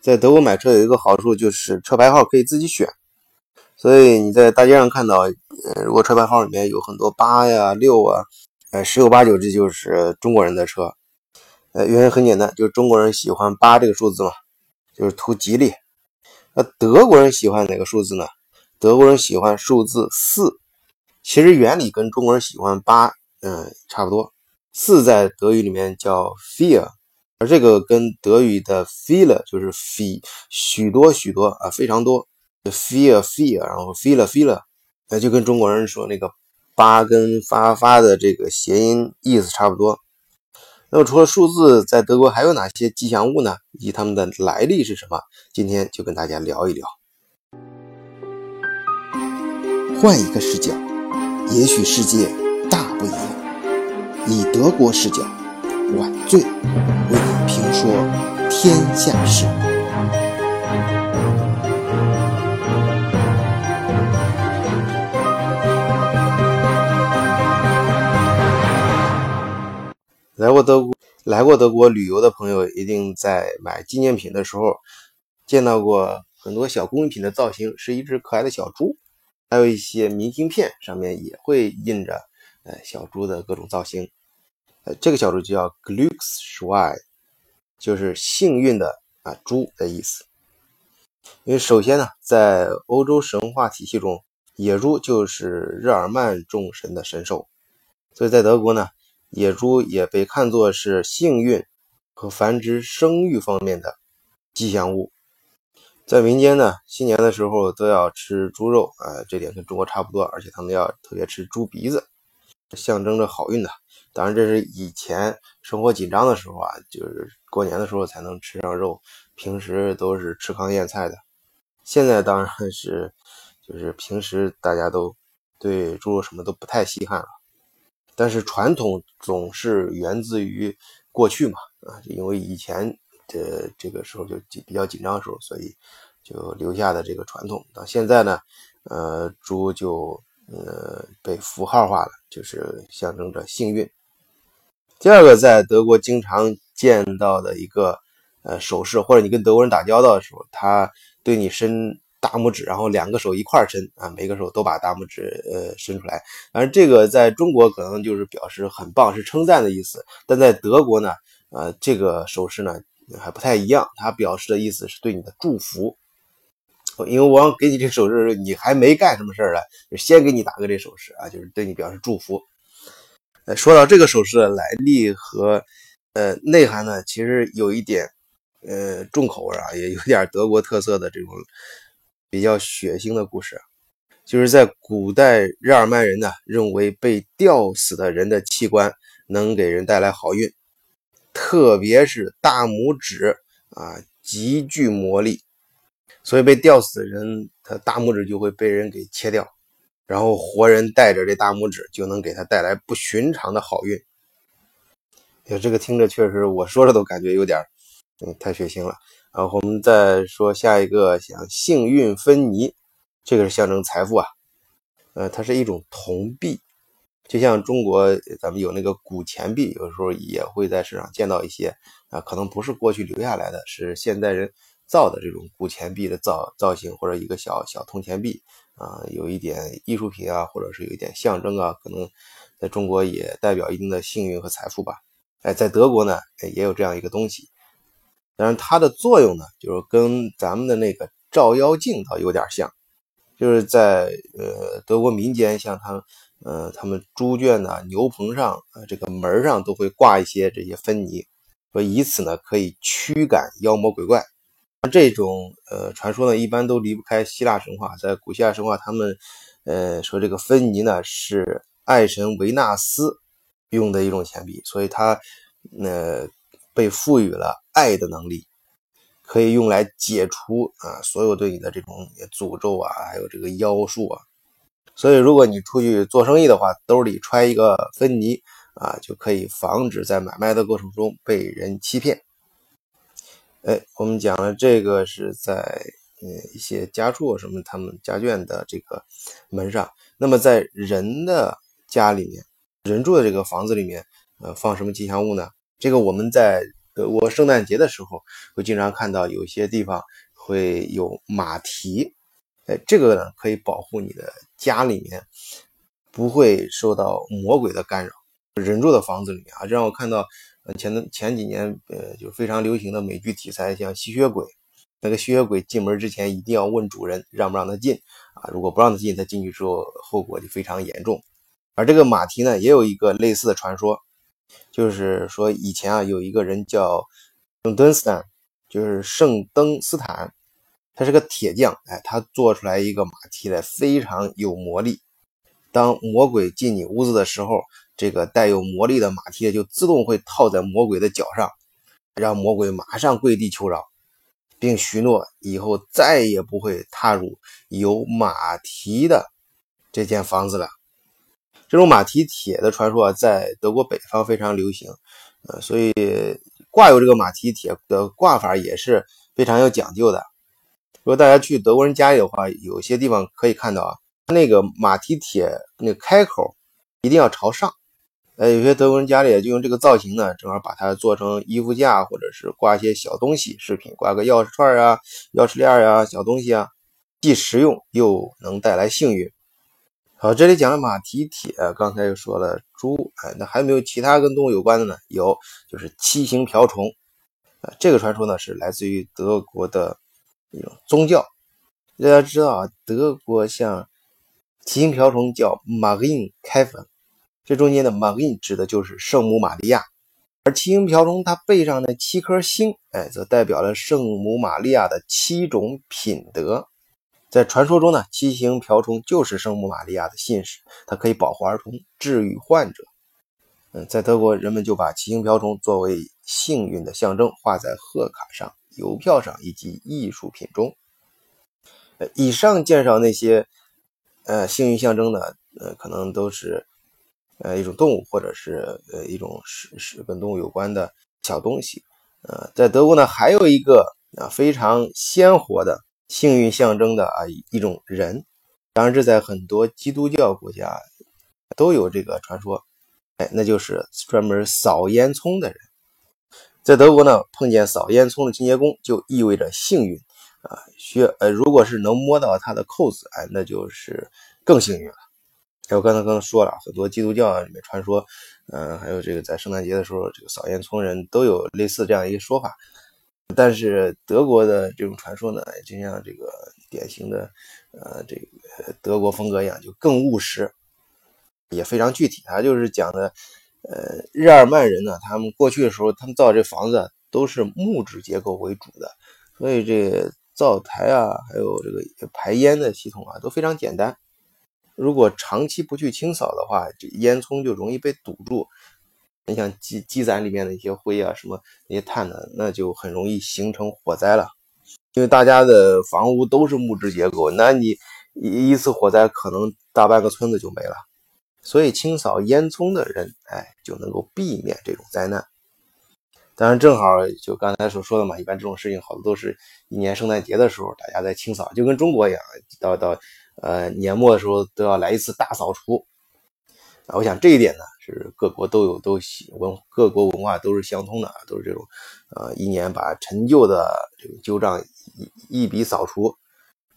在德国买车有一个好处就是车牌号可以自己选，所以你在大街上看到，呃，如果车牌号里面有很多八呀、六啊，呃，十有八九这就是中国人的车。呃，原因很简单，就是中国人喜欢八这个数字嘛，就是图吉利。那德国人喜欢哪个数字呢？德国人喜欢数字四，其实原理跟中国人喜欢八，嗯，差不多。四在德语里面叫 vier，而这个跟德语的 viele 就是 fe 许多许多啊，非常多，vier vier，然后 viele viele，那就跟中国人说那个八跟发发的这个谐音意思差不多。那么除了数字，在德国还有哪些吉祥物呢？以及它们的来历是什么？今天就跟大家聊一聊。换一个视角，也许世界大不一样。以德国视角，晚醉为你评说天下事。来过德国、来过德国旅游的朋友，一定在买纪念品的时候见到过很多小工艺品的造型，是一只可爱的小猪，还有一些明信片上面也会印着呃小猪的各种造型。呃，这个小猪就叫 Glücksschwein，就是幸运的啊猪的意思。因为首先呢，在欧洲神话体系中，野猪就是日耳曼众神的神兽，所以在德国呢。野猪也被看作是幸运和繁殖生育方面的吉祥物。在民间呢，新年的时候都要吃猪肉啊，这点跟中国差不多，而且他们要特别吃猪鼻子，象征着好运的。当然，这是以前生活紧张的时候啊，就是过年的时候才能吃上肉，平时都是吃糠咽菜的。现在当然是，就是平时大家都对猪肉什么都不太稀罕了。但是传统总是源自于过去嘛，啊，因为以前的这个时候就比较紧张的时候，所以就留下的这个传统。到现在呢，呃，猪就呃被符号化了，就是象征着幸运。第二个，在德国经常见到的一个呃手势，或者你跟德国人打交道的时候，他对你伸。大拇指，然后两个手一块伸啊，每个手都把大拇指呃伸出来。反正这个在中国可能就是表示很棒，是称赞的意思。但在德国呢，呃，这个手势呢还不太一样，它表示的意思是对你的祝福。因为我给你这手势，你还没干什么事儿呢，就先给你打个这手势啊，就是对你表示祝福。呃，说到这个手势的来历和呃内涵呢，其实有一点呃重口味啊，也有点德国特色的这种。比较血腥的故事，就是在古代日耳曼人呢认为被吊死的人的器官能给人带来好运，特别是大拇指啊极具魔力，所以被吊死的人他大拇指就会被人给切掉，然后活人带着这大拇指就能给他带来不寻常的好运。哎，这个听着确实，我说着都感觉有点嗯太血腥了。然后我们再说下一个，想幸运芬尼，这个是象征财富啊，呃，它是一种铜币，就像中国咱们有那个古钱币，有时候也会在市场见到一些啊，可能不是过去留下来的，是现代人造的这种古钱币的造造型，或者一个小小铜钱币啊，有一点艺术品啊，或者是有一点象征啊，可能在中国也代表一定的幸运和财富吧。哎，在德国呢，也有这样一个东西。但是它的作用呢，就是跟咱们的那个照妖镜倒有点像，就是在呃德国民间，像他们呃他们猪圈呢、牛棚上啊这个门上都会挂一些这些芬尼，说以此呢可以驱赶妖魔鬼怪。这种呃传说呢，一般都离不开希腊神话，在古希腊神话，他们呃说这个芬尼呢是爱神维纳斯用的一种钱币，所以它呃。被赋予了爱的能力，可以用来解除啊所有对你的这种诅咒啊，还有这个妖术啊。所以，如果你出去做生意的话，兜里揣一个芬尼啊，就可以防止在买卖的过程中被人欺骗。哎，我们讲了这个是在嗯一些家畜什么他们家眷的这个门上，那么在人的家里面，人住的这个房子里面，呃，放什么吉祥物呢？这个我们在呃，我圣诞节的时候会经常看到有些地方会有马蹄，哎，这个呢可以保护你的家里面不会受到魔鬼的干扰。人住的房子里面啊，让我看到前前几年呃就非常流行的美剧题材，像吸血鬼，那个吸血鬼进门之前一定要问主人让不让他进啊，如果不让他进，他进去之后后果就非常严重。而这个马蹄呢，也有一个类似的传说。就是说，以前啊，有一个人叫圣登斯坦，就是圣登斯坦，他是个铁匠，哎，他做出来一个马蹄来，非常有魔力。当魔鬼进你屋子的时候，这个带有魔力的马蹄就自动会套在魔鬼的脚上，让魔鬼马上跪地求饶，并许诺以后再也不会踏入有马蹄的这间房子了。这种马蹄铁的传说啊，在德国北方非常流行，呃，所以挂有这个马蹄铁的挂法也是非常有讲究的。如果大家去德国人家里的话，有些地方可以看到啊，那个马蹄铁那个开口一定要朝上。呃，有些德国人家里就用这个造型呢，正好把它做成衣服架，或者是挂一些小东西饰品，挂个钥匙串啊、钥匙链啊、小东西啊，既实用又能带来幸运。好，这里讲了马蹄铁，刚才又说了猪，哎，那还有没有其他跟动物有关的呢？有，就是七星瓢虫，啊，这个传说呢是来自于德国的一种宗教。大家知道啊，德国像七星瓢虫叫 Marin 开粉，这中间的 Marin 指的就是圣母玛利亚，而七星瓢虫它背上的七颗星，哎，则代表了圣母玛利亚的七种品德。在传说中呢，七星瓢虫就是圣母玛利亚的信使，它可以保护儿童、治愈患者。嗯，在德国，人们就把七星瓢虫作为幸运的象征，画在贺卡上、邮票上以及艺术品中。呃，以上介绍那些呃幸运象征呢，呃，可能都是呃一种动物，或者是呃一种是是跟动物有关的小东西。呃，在德国呢，还有一个啊非常鲜活的。幸运象征的啊一种人，当然这在很多基督教国家都有这个传说，哎，那就是专门扫烟囱的人。在德国呢，碰见扫烟囱的清洁工就意味着幸运啊，需呃，如果是能摸到他的扣子，哎，那就是更幸运了。哎，我刚才刚刚说了很多基督教里面传说，嗯，还有这个在圣诞节的时候，这个扫烟囱人都有类似这样一个说法。但是德国的这种传说呢，就像这个典型的，呃，这个德国风格一样，就更务实，也非常具体。它就是讲的，呃，日耳曼人呢，他们过去的时候，他们造这房子都是木质结构为主的，所以这灶台啊，还有这个排烟的系统啊，都非常简单。如果长期不去清扫的话，这烟囱就容易被堵住。你像积积攒里面的一些灰啊，什么那些碳呢，那就很容易形成火灾了。因为大家的房屋都是木质结构，那你一一次火灾可能大半个村子就没了。所以清扫烟囱的人，哎，就能够避免这种灾难。当然，正好就刚才所说的嘛，一般这种事情好多都是一年圣诞节的时候大家在清扫，就跟中国一样，到到呃年末的时候都要来一次大扫除啊。我想这一点呢，是各国都有都文各国文化都是相通的，都是这种，呃，一年把陈旧的这个旧账一一笔扫除，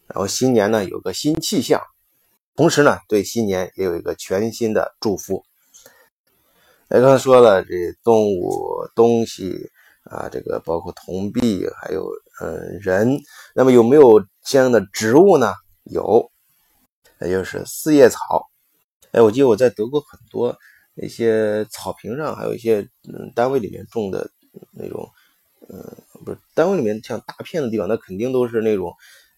然后新年呢有个新气象，同时呢对新年也有一个全新的祝福。哎，刚才说了这动物东西啊，这个包括铜币，还有嗯人，那么有没有相应的植物呢？有，那就是四叶草。哎，我记得我在德国很多那些草坪上，还有一些嗯单位里面种的那种，嗯，不是单位里面像大片的地方，那肯定都是那种，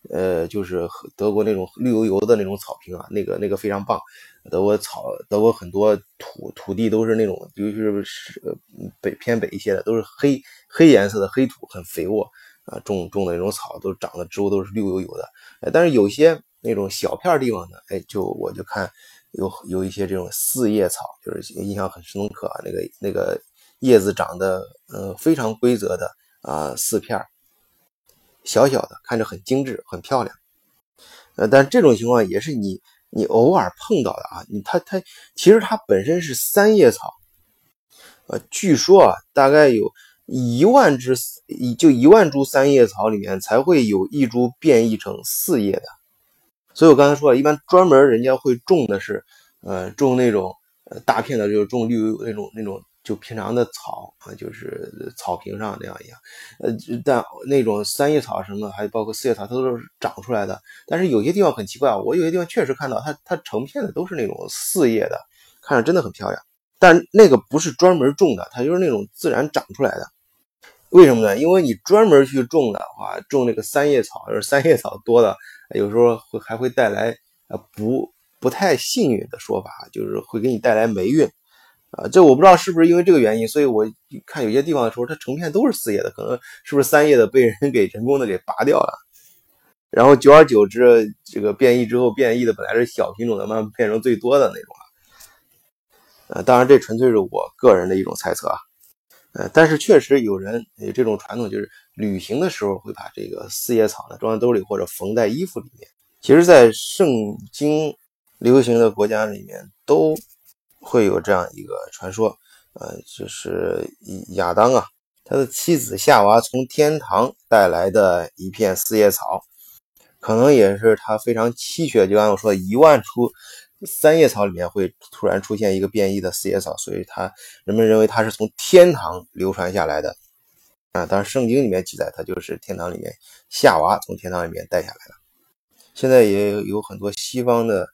呃，就是德国那种绿油油的那种草坪啊，那个那个非常棒。德国草，德国很多土土地都是那种，尤其是北偏北一些的，都是黑黑颜色的黑土，很肥沃啊，种种的那种草都长的植物都是绿油油的。但是有些那种小片地方呢，哎，就我就看。有有一些这种四叶草，就是印象很深刻啊。那个那个叶子长得呃非常规则的啊，四片小小的，看着很精致，很漂亮。呃，但这种情况也是你你偶尔碰到的啊。你它它其实它本身是三叶草，呃，据说啊，大概有一万只一就一万株三叶草里面才会有一株变异成四叶的。所以我刚才说了，一般专门人家会种的是，呃，种那种呃大片的，就是种绿那种那种就平常的草啊，就是草坪上那样一样。呃，但那种三叶草什么，还包括四叶草，它都是长出来的。但是有些地方很奇怪啊，我有些地方确实看到它它成片的都是那种四叶的，看着真的很漂亮。但那个不是专门种的，它就是那种自然长出来的。为什么呢？因为你专门去种的话，种那个三叶草，就是三叶草多的，有时候会还会带来呃不不太幸运的说法，就是会给你带来霉运啊。这我不知道是不是因为这个原因，所以我看有些地方的时候，它成片都是四叶的，可能是不是三叶的被人给人工的给拔掉了，然后久而久之，这个变异之后，变异的本来是小品种的，慢慢变成最多的那种了。呃，当然这纯粹是我个人的一种猜测啊。呃，但是确实有人有这种传统，就是旅行的时候会把这个四叶草呢装在兜里或者缝在衣服里面。其实，在圣经流行的国家里面，都会有这样一个传说，呃，就是亚当啊，他的妻子夏娃从天堂带来的一片四叶草，可能也是他非常稀缺，就按我说一万出。三叶草里面会突然出现一个变异的四叶草，所以它人们认为它是从天堂流传下来的啊。当然，圣经里面记载它就是天堂里面夏娃从天堂里面带下来的。现在也有很多西方的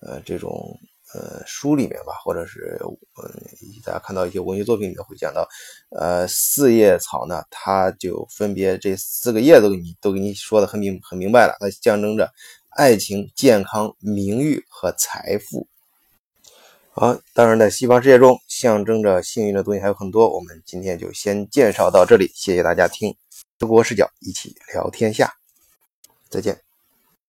呃这种呃书里面吧，或者是嗯大家看到一些文学作品里面会讲到，呃四叶草呢，它就分别这四个叶子给你都给你说的很明很明白了，它象征着。爱情、健康、名誉和财富。好，当然，在西方世界中，象征着幸运的东西还有很多。我们今天就先介绍到这里，谢谢大家听德国视角，一起聊天下，再见。